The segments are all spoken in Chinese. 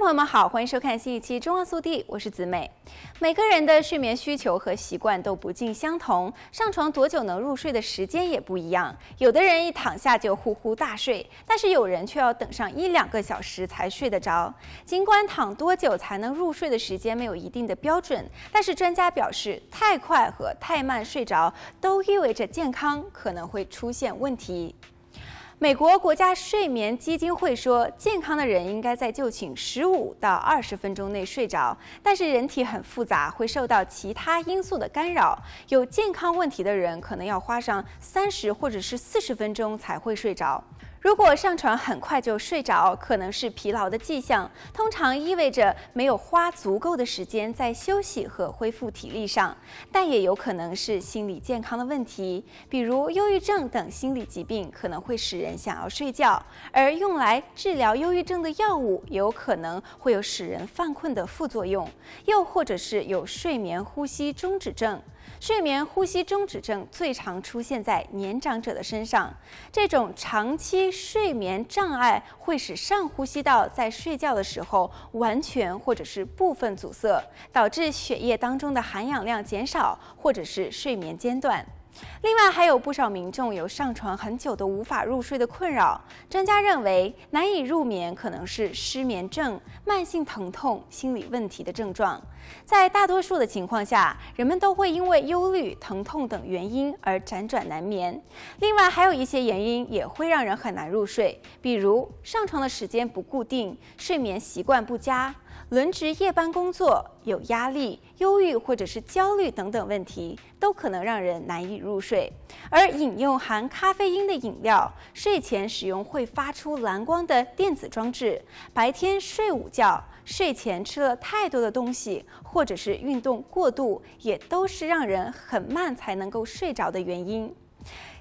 朋友们好，欢迎收看新一期《中澳速递》，我是子美。每个人的睡眠需求和习惯都不尽相同，上床多久能入睡的时间也不一样。有的人一躺下就呼呼大睡，但是有人却要等上一两个小时才睡得着。尽管躺多久才能入睡的时间没有一定的标准，但是专家表示，太快和太慢睡着都意味着健康可能会出现问题。美国国家睡眠基金会说，健康的人应该在就寝十五到二十分钟内睡着。但是人体很复杂，会受到其他因素的干扰。有健康问题的人可能要花上三十或者是四十分钟才会睡着。如果上床很快就睡着，可能是疲劳的迹象，通常意味着没有花足够的时间在休息和恢复体力上，但也有可能是心理健康的问题，比如忧郁症等心理疾病可能会使人想要睡觉，而用来治疗忧郁症的药物有可能会有使人犯困的副作用，又或者是有睡眠呼吸中止症。睡眠呼吸中止症最常出现在年长者的身上。这种长期睡眠障碍会使上呼吸道在睡觉的时候完全或者是部分阻塞，导致血液当中的含氧量减少，或者是睡眠间断。另外，还有不少民众有上床很久都无法入睡的困扰。专家认为，难以入眠可能是失眠症、慢性疼痛、心理问题的症状。在大多数的情况下，人们都会因为忧虑、疼痛等原因而辗转难眠。另外，还有一些原因也会让人很难入睡，比如上床的时间不固定、睡眠习惯不佳。轮值夜班工作、有压力、忧郁或者是焦虑等等问题，都可能让人难以入睡。而饮用含咖啡因的饮料、睡前使用会发出蓝光的电子装置、白天睡午觉、睡前吃了太多的东西，或者是运动过度，也都是让人很慢才能够睡着的原因。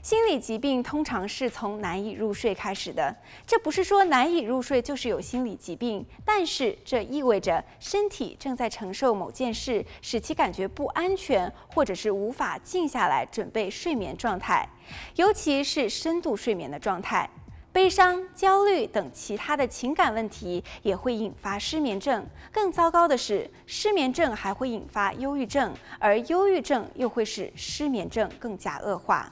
心理疾病通常是从难以入睡开始的，这不是说难以入睡就是有心理疾病，但是这意味着身体正在承受某件事，使其感觉不安全，或者是无法静下来准备睡眠状态，尤其是深度睡眠的状态。悲伤、焦虑等其他的情感问题也会引发失眠症。更糟糕的是，失眠症还会引发忧郁症，而忧郁症又会使失眠症更加恶化。